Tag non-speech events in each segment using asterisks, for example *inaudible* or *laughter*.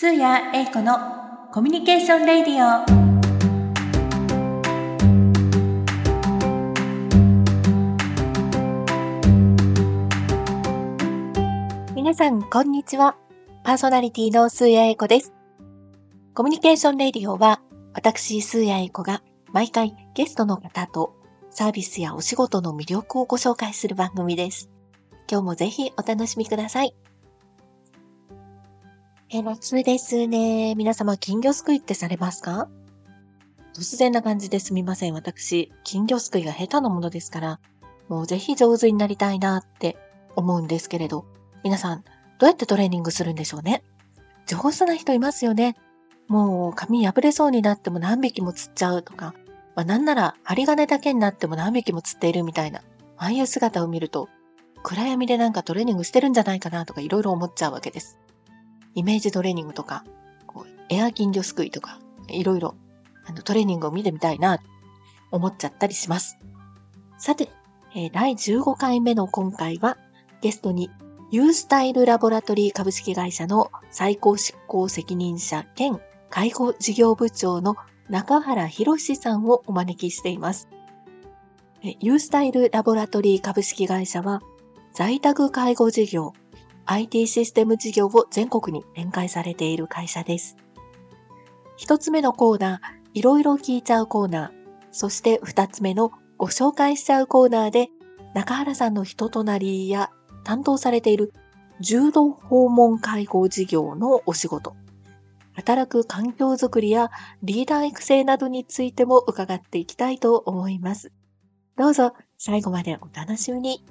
スーヤエイコの Communication Radio。皆さん、こんにちは。パーソナリティのスーヤエイコです。 Communication Radio は、私、スーヤエイコが毎回ゲストの方とサービスやお仕事の魅力をご紹介する番組です。今日もぜひお楽しみください。え、夏ですね。皆様、金魚すくいってされますか？突然な感じですみません。私、金魚すくいが下手なものですから、もうぜひ上手になりたいなって思うんですけれど、皆さん、どうやってトレーニングするんでしょうね？上手な人いますよね。もう髪破れそうになっても何匹も釣っちゃうとか、まあ、なんなら針金だけになっても何匹も釣っているみたいな、ああいう姿を見ると、暗闇でなんかトレーニングしてるんじゃないかなとかいろいろ思っちゃうわけです。イメージトレーニングとか、こうエア金魚すくいとか、いろいろあのトレーニングを見てみたいな、思っちゃったりします。さて、えー、第15回目の今回は、ゲストにユースタイルラボラトリー株式会社の最高執行責任者兼介護事業部長の中原博さんをお招きしています。ユースタイルラボラトリー株式会社は在宅介護事業、IT システム事業を全国に展開されている会社です。一つ目のコーナー、いろいろ聞いちゃうコーナー、そして二つ目のご紹介しちゃうコーナーで、中原さんの人となりや担当されている重度訪問介護事業のお仕事、働く環境づくりやリーダー育成などについても伺っていきたいと思います。どうぞ最後までお楽しみに。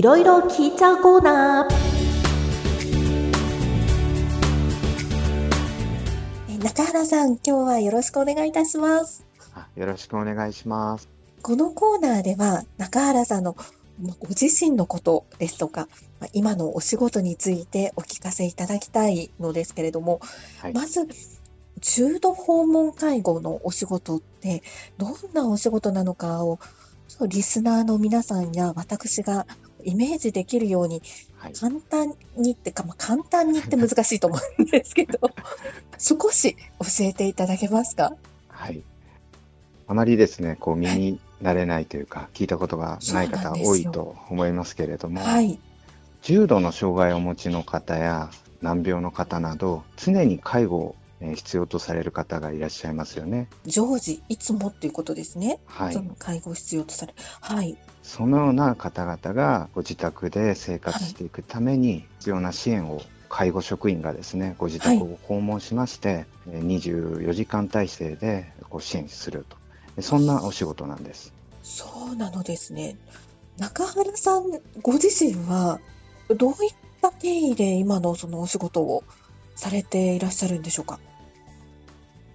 いろいろ聞いちゃうコーナー。中原さん、今日はよろしくお願いいたします。よろしくお願いします。このコーナーでは、中原さんのご自身のことですとか、今のお仕事についてお聞かせいただきたいのですけれども、はい、まず、重度訪問介護のお仕事ってどんなお仕事なのかをリスナーの皆さんや私がイメージできるように、簡単にってか、まあ、簡単にって難しいと思うんですけど、*laughs* 少し教えていただけますか？はい。あまりですね、こう、身になれないというか、聞いたことがない方多いと思いますけれども、はい、重度の障害をお持ちの方や難病の方など、常に介護を必要とされる方がいらっしゃいますよね。常時、いつもっていうことですね。はい。その介護を必要とされる。はい。そのような方々がご自宅で生活していくために必要な支援を介護職員がですね、ご自宅を訪問しまして、はい、24時間体制でご支援すると。そんなお仕事なんです。そうなのですね。中原さんご自身はどういった経緯で今のそのお仕事をされていらっしゃるんでしょうか？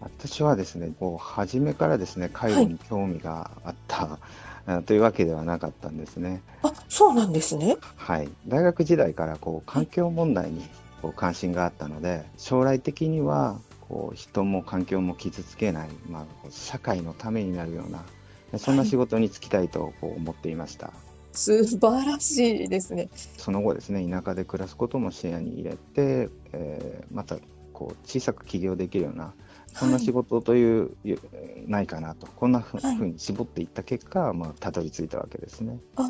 私はですね、こう初めからですね、介護に興味があった、はい、というわけではなかったんですね。あ、そうなんですね。はい。大学時代からこう環境問題にこう関心があったので、将来的にはこう人も環境も傷つけない、まあ、社会のためになるような、そんな仕事に就きたいとこう思っていました。はい素晴らしいですね。その後ですね、田舎で暮らすことも視野に入れて、えー、またこう小さく起業できるようなそんな仕事という、はい、ないかなと、こんなふうに絞っていった結果、はい、まあ、たどり着いたわけですね。あ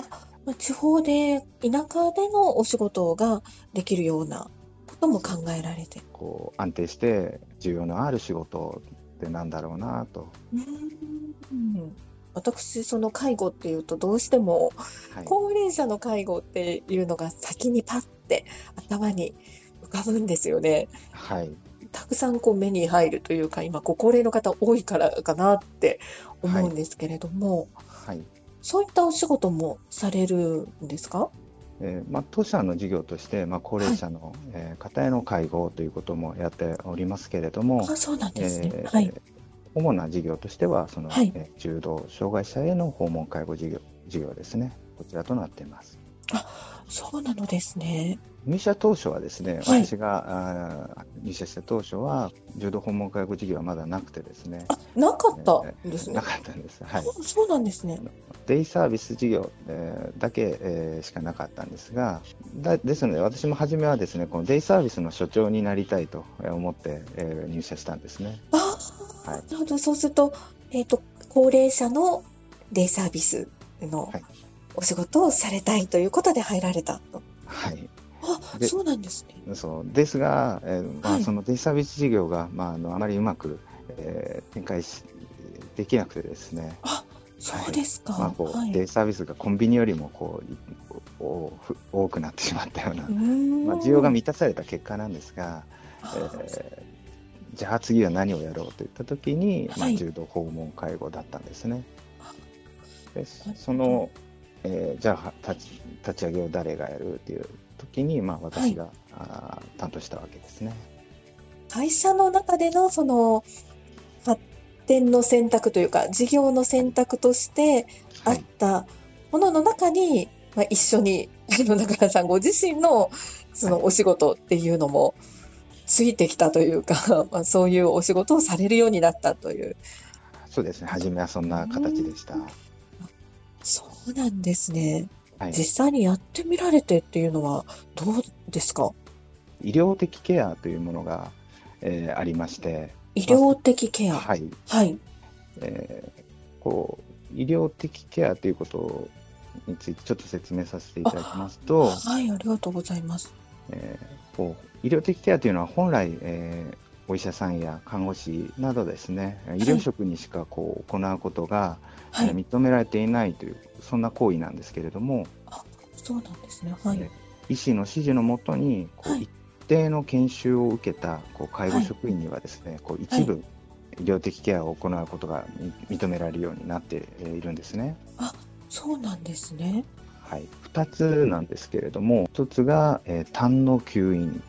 地方で、田舎でのお仕事ができるようなことも考えられて。こう安定して需要のある仕事ってなんだろうなと。うん私、その介護っていうと、どうしても、高齢者の介護っていうのが先にパッて頭に浮かぶんですよね。はい。たくさんこう目に入るというか、今、ご高齢の方多いからかなって思うんですけれども、はい、はい、そういったお仕事もされるんですか？えーまあ、当社の事業として、まあ、高齢者の、はい、えー、方への介護ということもやっておりますけれども、あそうなんですね、えー、はい、主な事業としてはその、はい、えー、重度障害者への訪問介護事業事業ですね。こちらとなっています。あそうなのですね。入社当初はですね、はい、私があ入社した当初は、柔道訪問介護事業はまだなくてですね。あ、なかったんですね。なかったんです。はい。そうなんですね。デイサービス事業、えー、だけ、えー、しかなかったんですが、だですので、私も初めはですね、このデイサービスの所長になりたいと思って、えー、入社したんですね。あ、はい、なるほど。そうすると、えっ、ー、と、高齢者のデイサービスのお仕事をされたいということで入られたと。はい。あ、そうなんですね。そうですが、えーまあ、そのデイサービス事業が、まあ、あのあまりうまく、えー、展開しできなくてですね。あ、そうですか。はい、まあこう、はい、デイサービスがコンビニよりもこうお多くなってしまったような、まあ、需要が満たされた結果なんですが、えー、じゃあ次は何をやろうといったときに、まあ、柔道訪問介護だったんですね。でその、えー、じゃあ立ち立ち上げを誰がやるっていう時に、まあ、私が、はい、あ担当したわけですね。会社の中でのその発展の選択というか事業の選択としてあったものの中に、はい、まあ、一緒に野中さんご自身のそのお仕事っていうのもついてきたというか、*laughs* まあ、そういうお仕事をされるようになったという。そうですね初めはそんな形でした。そうなんですね。はい、実際にやってみられてっていうのはどうですか？医療的ケアというものが、えー、ありまして。医療的ケア。はい、はい。えー、こう医療的ケアということについてちょっと説明させていただきますとはいありがとうございます、えー、こう医療的ケアというのは本来、えー、お医者さんや看護師などですね、医療職にしかこう行うことが、はい、認められていないという、そんな行為なんですけれども、あそうなんですね、はい、医師の指示のもとにこう、一定の研修を受けたこう介護職員にはですね、こう一部、医療的ケアを行うことが認められるようになっているんですね。あそうなんですね。はい、2つなんですけれども、1つが、えー、痰の吸引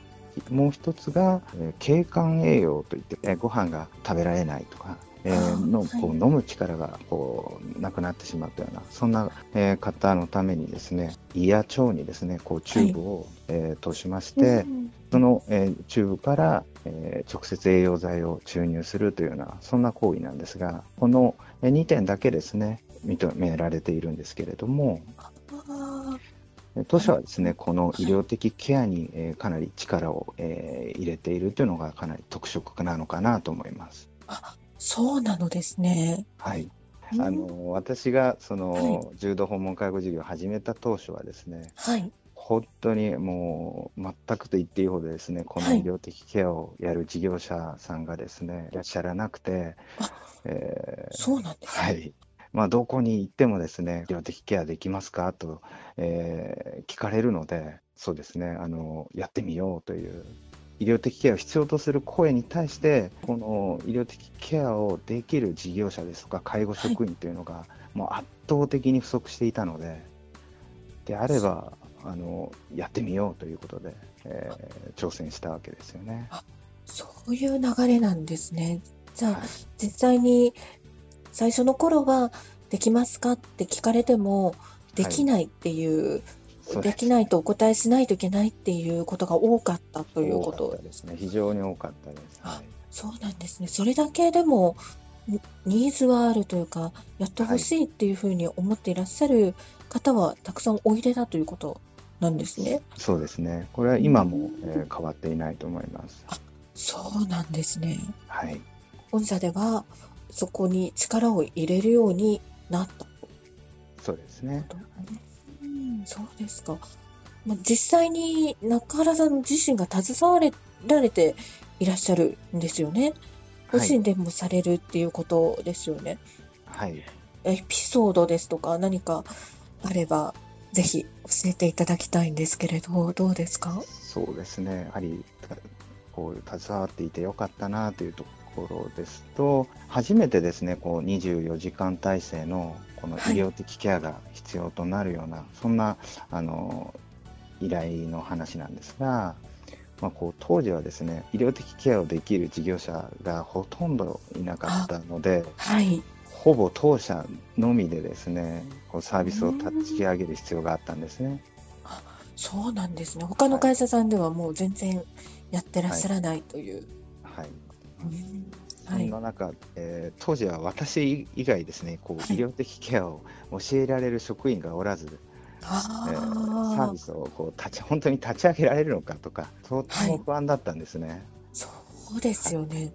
もう一つが、えー、経管栄養といって、えー、ご飯が食べられないとか、えー、のこう飲む力がこうなくなってしまったようなそんな、えー、方のためにですね胃や腸にですねこうチューブを、はい、えー、通しまして、うん、その、えー、チューブから、えー、直接栄養剤を注入するというようなそんな行為なんですがこの2点だけですね認められているんですけれども当初はですね、この医療的ケアに、えー、かなり力を、えー、入れているというのがかなり特色なのかなと思います。あ、そうなのですね。はい。あの私がその、はい、重度訪問介護事業を始めた当初はですね、はい、本当にもう全くと言っていいほどですね、この医療的ケアをやる事業者さんがですね、はい、いらっしゃらなくて、えー、そうなんです、ね、はい。まあ、どこに行ってもですね、医療的ケアできますかと、えー、聞かれるので、そうですね、あの、やってみようという、医療的ケアを必要とする声に対して、この医療的ケアをできる事業者ですとか、介護職員というのが、もう圧倒的に不足していたので、であれば、あの、やってみようということで、えー、挑戦したわけですよね。そういう流れなんですね。じゃあ、はい、実際に最初の頃はできますか？って聞かれてもできないっていう、はい、できないとお答えしないといけないっていうことが多かったということですね。非常に多かったです。はい、そうなんですね。それだけでもニーズはあるというか、やってほしいっていうふうに思っていらっしゃる方はたくさんおいでだということなんですね。そうですね。これは今も、えー、変わっていないと思います。あ、そうなんですね。はい。本社ではそこに力を入れるようになったそうですね。うん、そうですか。まあ、実際に中原さん自身が携われられていらっしゃるんですよね。ご自身でもされるっていうことですよね。はい。エピソードですとか何かあればぜひ教えていただきたいんですけれどどうですか？そうですねやはりこう携わっていてよかったなというところですと、初めてですね、こう24時間体制のこの医療的ケアが必要となるような、はい、そんなあの依頼の話なんですが、まあ、こう当時はですね医療的ケアをできる事業者がほとんどいなかったので、はい、ほぼ当社のみでですねこうサービスを立ち上げる必要があったんですね。そうなんですね。他の会社さんではもう全然やってらっしゃらないという。はい。そんな中、えー、当時は私以外ですね、こう、医療的ケアを教えられる職員がおらず、えー、サービスをこう立ち本当に立ち上げられるのかとか、とても不安だったんですね。そうですよね。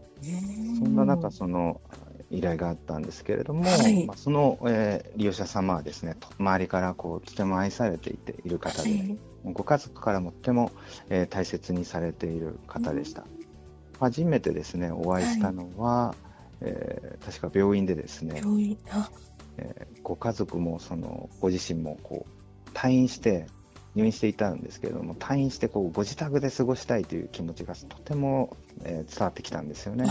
そんな中、その依頼があったんですけれども、はい、まあ、その、えー、利用者様はですね、周りからこうとても愛されていている方で、はい、ご家族からもとても、えー、大切にされている方でした。うん、初めてですね、お会いしたのは、はい、えー、確か病院でですね、病院えー、ご家族もそのご自身もこう退院して入院していたんですけれども退院してこうご自宅で過ごしたいという気持ちがとても、えー、伝わってきたんですよね。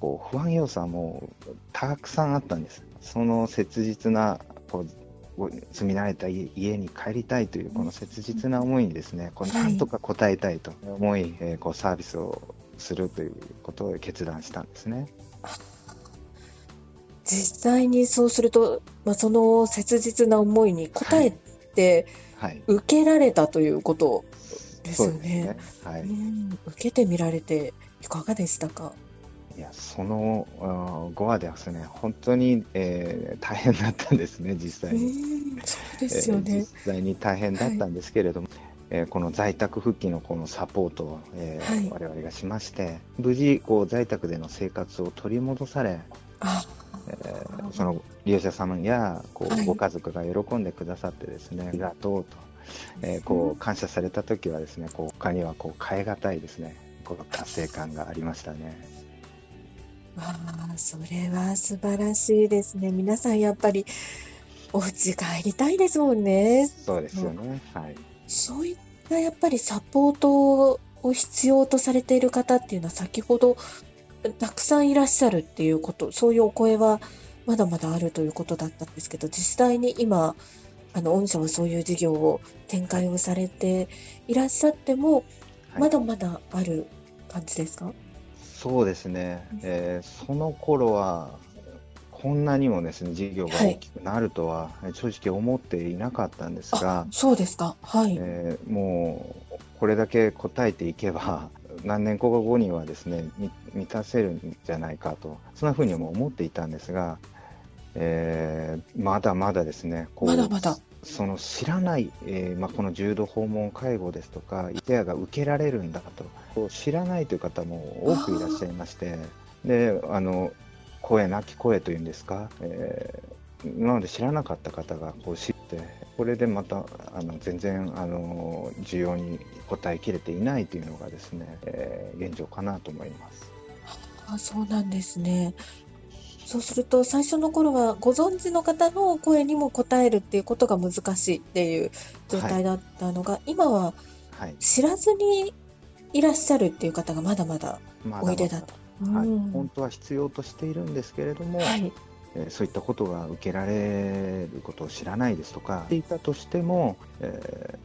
こう不安要素はもうたくさんあったんです。その切実なこう住み慣れた家に帰りたいというこの切実な思いにですね、このなんとか応えたいと思い、えー、こうサービスをするということを決断したんですね。実際にそうすると、まあ、その切実な思いに応えて、はい、受けられたということですよね。はい、受けてみられていかがでしたか？いや、その5話ではですね、本当に、えー、大変だったんですね、実際に。そうですよね、えー、実際に大変だったんですけれども、はい、えー、この在宅復帰のこのサポートを、えー、はい、我々がしまして、無事こう在宅での生活を取り戻され、えー、その利用者様やこう、はい、ご家族が喜んでくださってですね、ありがとうと、えー、こう感謝された時はですね、こう他にはこう変え難いですね、この達成感がありましたね。ああ、それは素晴らしいですね。皆さんやっぱりお家帰りたいですもんね。そうですよね。はい。そういったやっぱりサポートを必要とされている方っていうのは先ほどたくさんいらっしゃるっていうこと、そういうお声はまだまだあるということだったんですけど、実際に今、あの、御社はそういう事業を展開をされていらっしゃっても、まだまだある感じですか、そうですね、えー、その頃はこんなにもですね事業が大きくなるとは正直思っていなかったんですが、そうですか、はい。えー、もうこれだけ答えていけば *laughs* 何年か後にはですね満たせるんじゃないかとそんなふうにも思っていたんですが、えー、まだまだですねこうまだまだ。その知らない、えーまあ、この重度訪問介護ですとかケアが受けられるんだと知らないという方も多くいらっしゃいましてであの声なき声というんですか、えー、今まで知らなかった方がこう知ってこれでまたあの全然あの需要に応えきれていないというのがですね、えー、現状かなと思います。あそうなんですね。そうすると最初の頃はご存知の方の声にも応えるっていうことが難しいっていう状態だったのが、はい、今は知らずにいらっしゃるっていう方がまだまだおいでだと。はい、本当は必要としているんですけれども、はい、えー、そういったことが受けられることを知らないですとかっていたとしても、え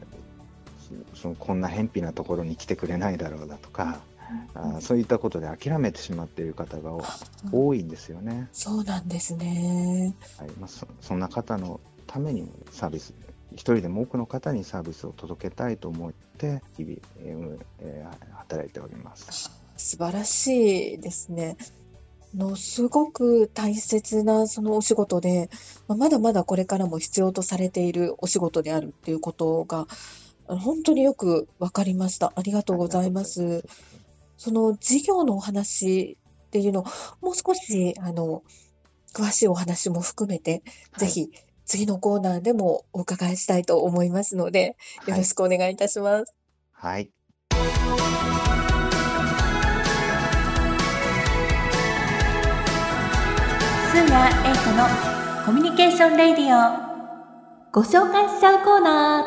ー、そのこんな偏僻なところに来てくれないだろうだとか、あそういったことで諦めてしまっている方が多いんですよね。そうなんですね。はいまあ、そそんな方のためにもサービス、一人でも多くの方にサービスを届けたいと思って、日々、えー、働いております。素晴らしいですね。のすごく大切なそのお仕事で、まだまだこれからも必要とされているお仕事であるっていうことが本当によく分かりました。ありがとうございます。その事業のお話っていうのを、もう少し、あの、詳しいお話も含めて、ぜひ次のコーナーでもお伺いしたいと思いますので、よろしくお願いいたします。はい。スーヤエイトのコミュニケーションレディオ。ご紹介しちゃうコーナ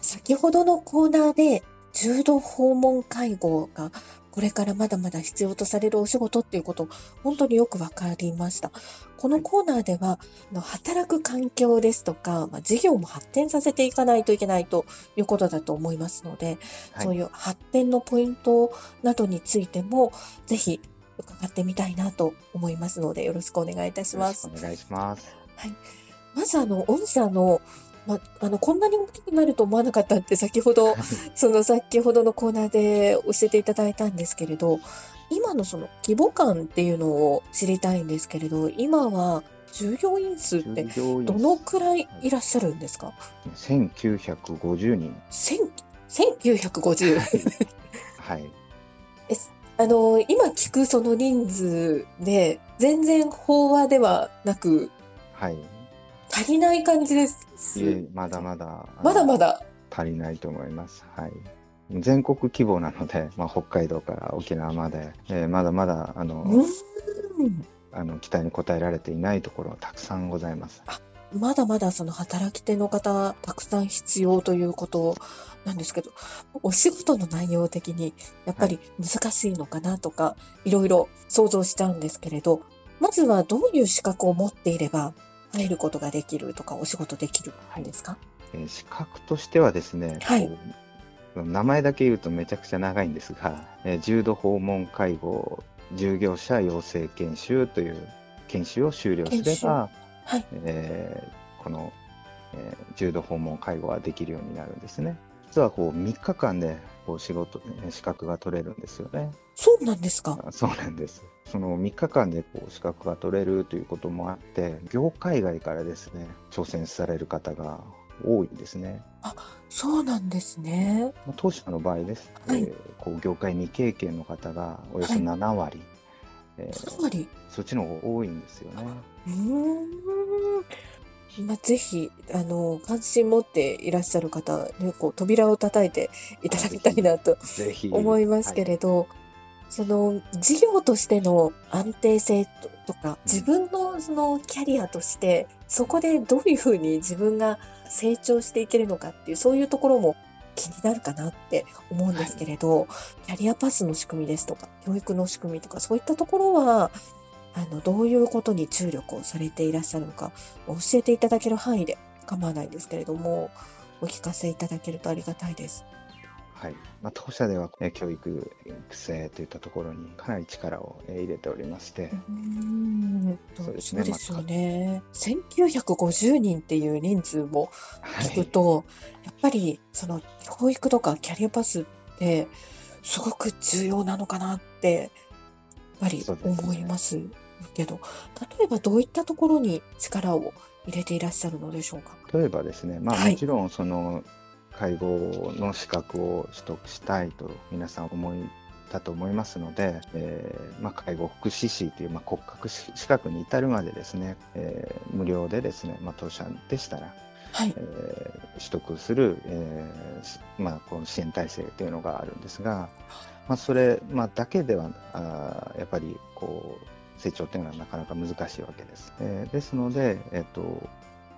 ー。先ほどのコーナーで重度訪問介護がこれからまだまだ必要とされるお仕事っていうこと、本当によくわかりました。このコーナーでは、働く環境ですとか、まあ、事業も発展させていかないといけないということだと思いますので、はい、そういう発展のポイントなどについても、ぜひ伺ってみたいなと思いますので、よろしくお願いいたします。お願いします。はい。まず、あの、御社のま、あの、こんなに大きくなると思わなかったって先ほど、*laughs* その先ほどのコーナーで教えていただいたんですけれど、今のその規模感っていうのを知りたいんですけれど、今は従業員数ってどのくらいいらっしゃるんですか？1950人。1950? はい。えあの、今聞くその人数で、全然飽和ではなく、はい。足りない感じです。いえ、まだまだ。まだまだ。足りないと思います。はい。全国規模なので、*laughs* まあ、北海道から沖縄まで、えー、まだまだあのあの期待に応えられていないところたくさんございます。まだまだその働き手の方たくさん必要ということなんですけど、お仕事の内容的にやっぱり難しいのかなとか、はい、いろいろ想像しちゃうんですけれど、まずはどういう資格を持っていれば入ることができるとか、お仕事できるんですか、はい、えー、資格としてはですね、はい、名前だけ言うとめちゃくちゃ長いんですが、えー、重度訪問介護従業者養成研修という研修を終了すれば、はい、えー、この、えー、重度訪問介護ができるようになるんですね。実はこう3日間でこう仕事、資格が取れるんですよね。そうなんですか？そうなんです。その3日間でこう資格が取れるということもあって、業界外からですね、挑戦される方が多いんですね。あそうなんですね。当社の場合です、はい、えー、こう業界未経験の方がおよそ7割、はいえー、割そっちの方が多いんですよね。うん。まあ、ぜひあの関心持っていらっしゃる方、ね、こう扉を叩いていただきたいなと思いますけれど、はい、その事業としての安定性とか自分のそのキャリアとしてそこでどういうふうに自分が成長していけるのかっていうそういうところも気になるかなって思うんですけれど、はい、キャリアパスの仕組みですとか教育の仕組みとかそういったところはあのどういうことに注力をされていらっしゃるのか教えていただける範囲で構わないんですけれどもお聞かせいただけるとありがたいです。はい。まあ、当社では、え教育育成といったところにかなり力を、え入れておりまして、うん。そうですね、そうですよね、まあ、1950人っていう人数も聞くと、はい、やっぱりその教育とかキャリアパスってすごく重要なのかなってやっぱり思いますけど、ね、例えばどういったところに力を入れていらっしゃるのでしょうか？例えばですね、まあ、もちろんその、はい介護の資格を取得したいと皆さん思いだと思いますので、えー、まあ、介護福祉士という、まあ、国家資格に至るまでですね、えー、無料でですね、まあ、当社でしたら、はい、えー、取得する、えまあ、この支援体制というのがあるんですが、まあ、それ、まあ、だけではあやっぱりこう成長というのはなかなか難しいわけです。えですので、えっと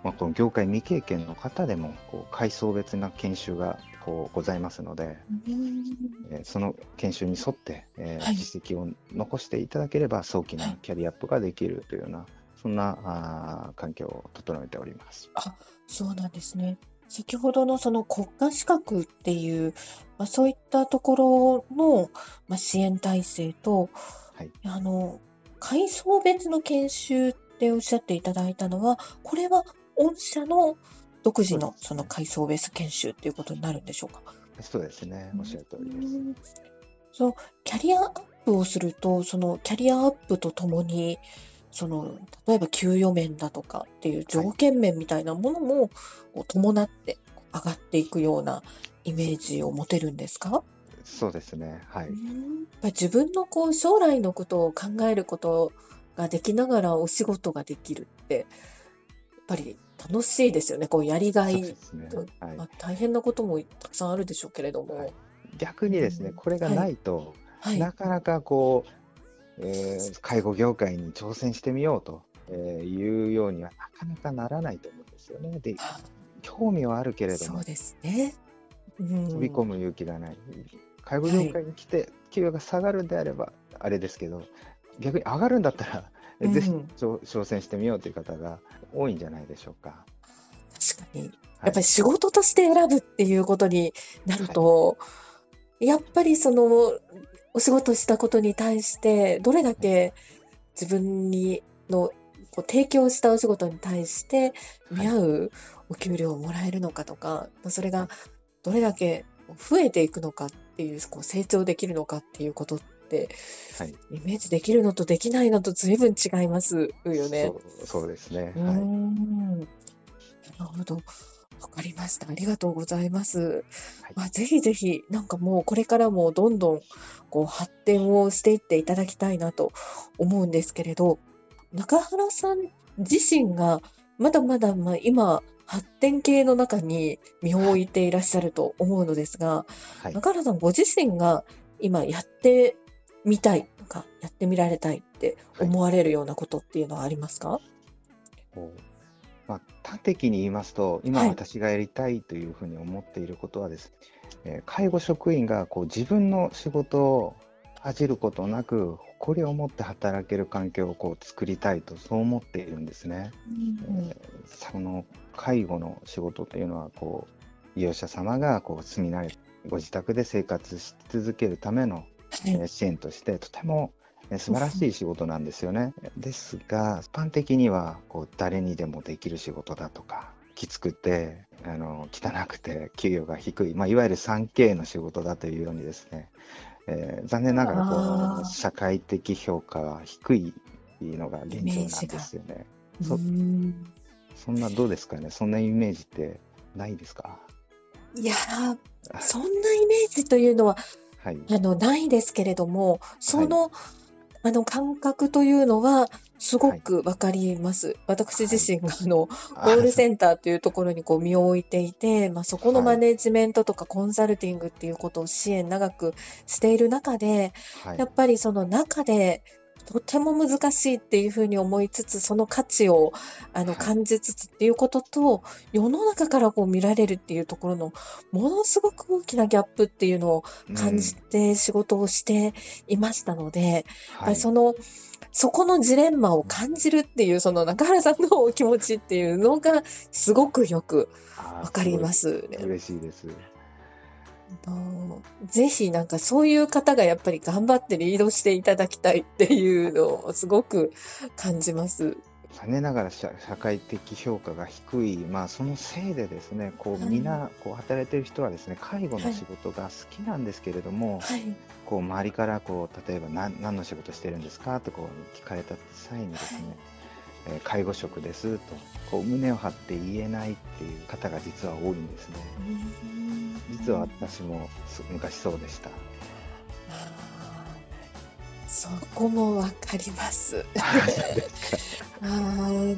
まあ、この業界未経験の方でもこう階層別な研修がこうございますので、えー、その研修に沿って、えー、はい、実績を残していただければ早期なキャリアアップができるというような、はい、そんなあ環境を整えております。あそうなんですね。先ほどのその国家資格っていう、まあ、そういったところの、まあ、支援体制と、はい、あの階層別の研修っておっしゃっていただいたのは、これは御社の独自のその階層ベース研修っていうことになるんでしょうか？そうですね、おっしゃる通りです。そのキャリアアップをすると、そのキャリアアップとともに、その例えば給与面だとかっていう条件面みたいなものも伴って上がっていくようなイメージを持てるんですか？そうですね、はい。自分のこう将来のことを考えることができながらお仕事ができるって、やっぱり楽しいですよね。こうやりがい、ねはい、まあ、大変なこともたくさんあるでしょうけれども。はい、逆にですね、これがないと、はい、なかなかこう、えー、介護業界に挑戦してみようと、えー、いうようにはなかなかならないと思うんですよね。で、興味はあるけれども、そうですね。うん、飛び込む勇気がない。介護業界に来て、給与が下がるんであれば、あれですけど、逆に上がるんだったら、ぜひ挑戦してみようという方が多いんじゃないでしょうか。確かに。やっぱり仕事として選ぶっていうことになると、はい、やっぱりそのお仕事したことに対してどれだけ自分にのこう提供したお仕事に対して見合うお給料をもらえるのかとか、それがどれだけ増えていくのかっていう、こう成長できるのかっていうことって、はい、イメージできるのとできないのと随分違いますよね。そうそうですね。はい、なるほど。わかりました。ありがとうございます。はい、まあ、ぜひぜひ、なんかもうこれからもどんどんこう発展をしていっていただきたいなと思うんですけれど、中原さん自身がまだまだまあ今発展系の中に身を置いていらっしゃると思うのですが、はい、中原さんご自身が今やってみたいとか、やってみられたいって思われるようなことっていうのはありますか、はい、まあ、端的に言いますと、今私がやりたいというふうに思っていることはですね、はい、介護職員がこう自分の仕事を恥じることなく誇りを持って働ける環境をこう作りたいとそう思っているんですね。うん、えー、その介護の仕事というのはこう利用者様がこう住み慣れご自宅で生活し続けるための、えー、支援としてとても素晴らしい仕事なんですよね。ですが一般的にはこう誰にでもできる仕事だとかきつくてあの汚くて給与が低い、まあ、いわゆる 3K の仕事だというようにですねえー、残念ながらこう社会的評価は低いのが現状なんですよね。そそんなどうですかね？そんなイメージってないですか？いやそんなイメージというのは、はい、あのないですけれどもその、はい。あの感覚というのはすごくわかります。はい、私自身があの、コールセンターというところにこう身を置いていて、まあ、そこのマネジメントとかコンサルティングっていうことを支援長くしている中で、はい、やっぱりその中でとても難しいっていうふうに思いつつ、その価値をあの感じつつっていうことと、世の中からこう見られるっていうところのものすごく大きなギャップっていうのを感じて仕事をしていましたので、やっぱりその、そこのジレンマを感じるっていう、その中原さんのお気持ちっていうのがすごくよくわかりますね。嬉しいです。ぜひなんかそういう方がやっぱり頑張ってリードしていただきたいっていうのをすごく感じます。残念ながら社会的評価が低い、まあ、そのせいでですねこう、みんなこう働いてる人はですね介護の仕事が好きなんですけれども、はい、こう周りからこう例えば何何の仕事してるんですかとこう聞かれた際にですね、はい、えー、介護職ですとこう胸を張って言えないっていう方が実は多いんですね。実は私も昔そうでした。そこもわかります。*laughs* ああ、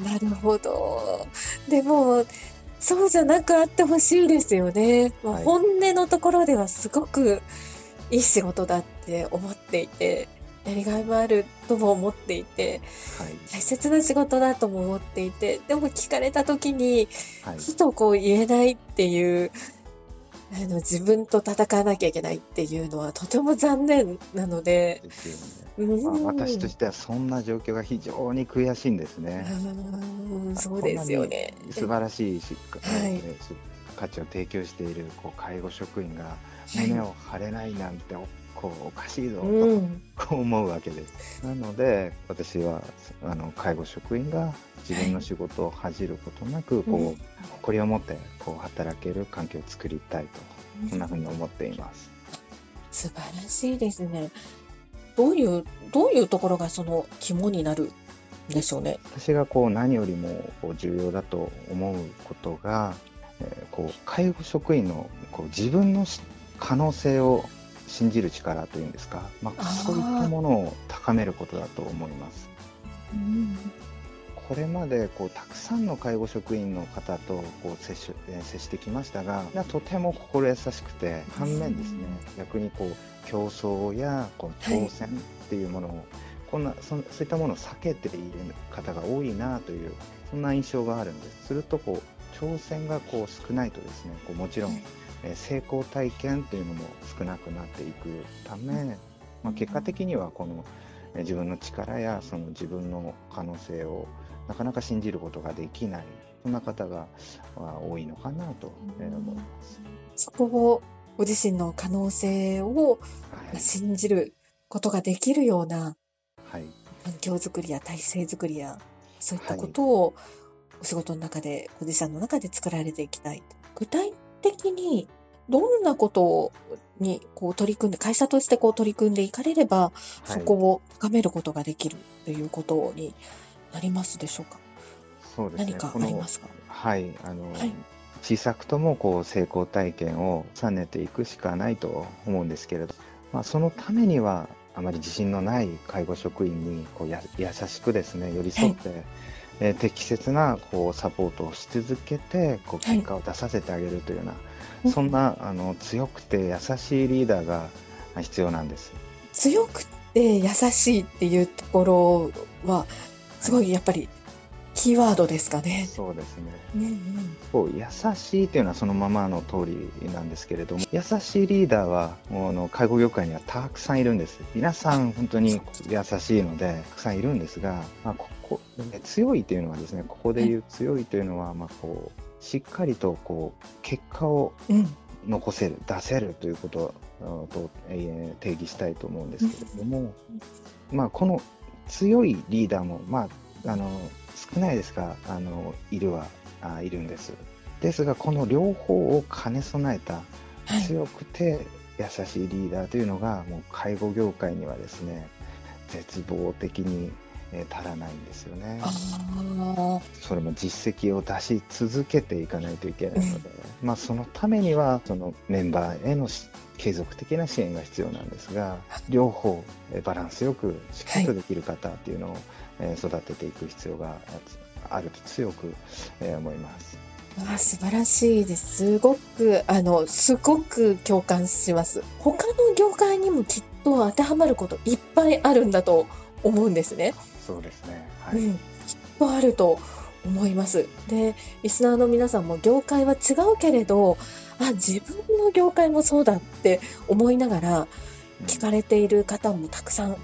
なるほど。でも、そうじゃなくあってほしいですよね。はい、本音のところではすごくいい仕事だって思っていて、やりがいもあるとも思っていて、はい、大切な仕事だとも思っていて、でも聞かれた時に、ふとこう言えないっていう、あの自分と戦わなきゃいけないっていうのはとても残念なので。ね。まあ、私としてはそんな状況が非常に悔しいんですね。そうですよね。素晴らしいし、はい、価値を提供しているこう介護職員が胸を張れないなんてこうおかしいぞと、うん、こう思うわけです。なので私はあの介護職員が自分の仕事を恥じることなく、こう、うん、誇りを持ってこう働ける環境を作りたいと、そんなふうに思っています。素晴らしいですね。どういうどういうところがその肝になるでしょうね？私がこう何よりもこう重要だと思うことが、えー、こう介護職員のこう自分の可能性を信じる力というんですか、まあ、そういったものを高めることだと思います。うんこれまでこうたくさんの介護職員の方とこう接し接してきましたがとても心優しくて反面ですね逆にこう競争やこう挑戦っていうものを、はい、こんなそそういったものを避けている方が多いなというそんな印象があるんです。するとこう挑戦がこう少ないとですねこうもちろん、え成功体験というのも少なくなっていくため、まあ、結果的にはこの自分の力やその自分の可能性をなかなか信じることができないそんな方が多いのかなと思います。そこをご自身の可能性を信じることができるような環境づくりや体制づくりやそういったことをお仕事の中で、ご自身の中で作られていきたい。具体的にどんなことにこう取り組んで、会社としてこう取り組んでいかれれば、そこを深めることができるということになりますでしょうか？そうですね。何かありますか？はい。あの、はい、小さくともこう成功体験を重ねていくしかないと思うんですけれど、まあ、そのためにはあまり自信のない介護職員にこうや優しくですね寄り添って、はい、えー、適切なこうサポートをし続けてこう結果を出させてあげるというような、はい、そんなあの強くて優しいリーダーが必要なんです。強くて優しいっていうところはすごいやっぱりキーワードですかね。そうですね。うんうん、こう優しいというのはそのままの通りなんですけれども、優しいリーダーはもうの介護業界にはたくさんいるんです。皆さん本当に優しいのでたくさんいるんですが、まあ、ここ強いというのはですね、ここで言う強いというのは、まあこうしっかりとこう結果を残せる、うん、出せるということと、えー、定義したいと思うんですけれども、まあこの強いリーダーもまああの少ないですが、あの、いるは、あいるんです。ですが、この両方を兼ね備えた強くて優しいリーダーというのが、もう介護業界にはですね、絶望的にえ足らないんですよね。それも実績を出し続けていかないといけないので、うん、まあそのためにはそのメンバーへの継続的な支援が必要なんですが、両方バランスよくしっかりとできる方っていうのを、育てていく必要があると強く、思います。あ素晴らしいです。すごく、あの、すごく共感します。他の業界にもきっと当てはまることいっぱいあるんだと思うんですね。そうですね。はい。うん、きっとあると思います。で、リスナーの皆さんも業界は違うけれど、あ、自分の業界もそうだって思いながら聞かれている方もたくさん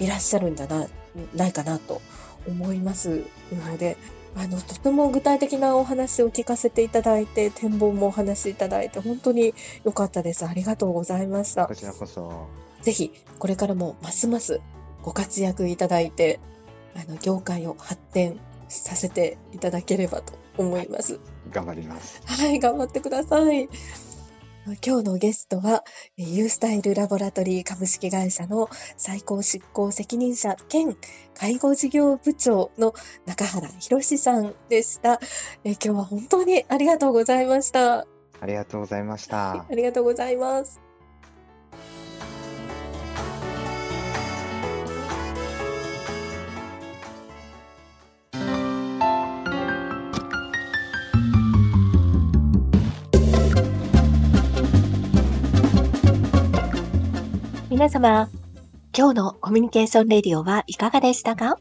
いらっしゃるんじゃなないかなと思いますので、あの、とても具体的なお話を聞かせていただいて、展望もお話しいただいて、本当に良かったです。ありがとうございました。こちらこそ。ぜひ、これからもますますご活躍いただいて、あの、業界を発展させていただければと思います。頑張ります。はい、頑張ってください。今日のゲストは、ユースタイルラボラトリー株式会社の最高執行責任者兼介護事業部長の中原博さんでした。今日は本当にありがとうございました。ありがとうございました。ありがとうございます。皆様、今日のコミュニケーションレディオはいかがでしたか？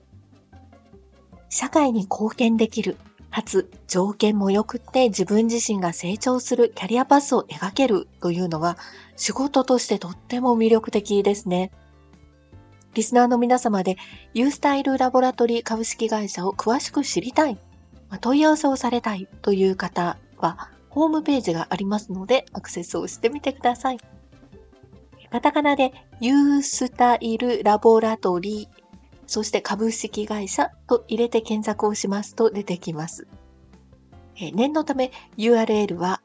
社会に貢献できる、かつ条件も良くって自分自身が成長するキャリアパスを描けるというのは仕事としてとっても魅力的ですね。リスナーの皆様でユースタイルラボラトリー株式会社を詳しく知りたい、問い合わせをされたいという方はホームページがありますのでアクセスをしてみてください。カタカナでユースタイルラボラトリー、そして株式会社と入れて検索をしますと出てきます。え念のため URL は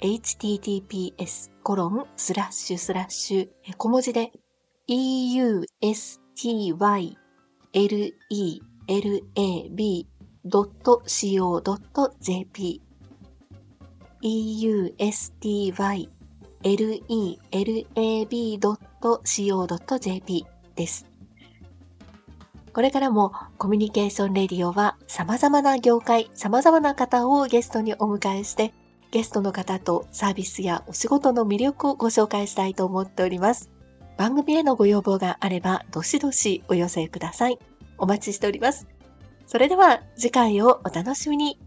https コロンスラッシュスラッシュ小文字で eustylab.co.jp eustylab lelab.co.jp です。これからもコミュニケーションレディオは様々な業界、様々な方をゲストにお迎えして、ゲストの方とサービスやお仕事の魅力をご紹介したいと思っております。番組へのご要望があれば、どしどしお寄せください。お待ちしております。それでは次回をお楽しみに。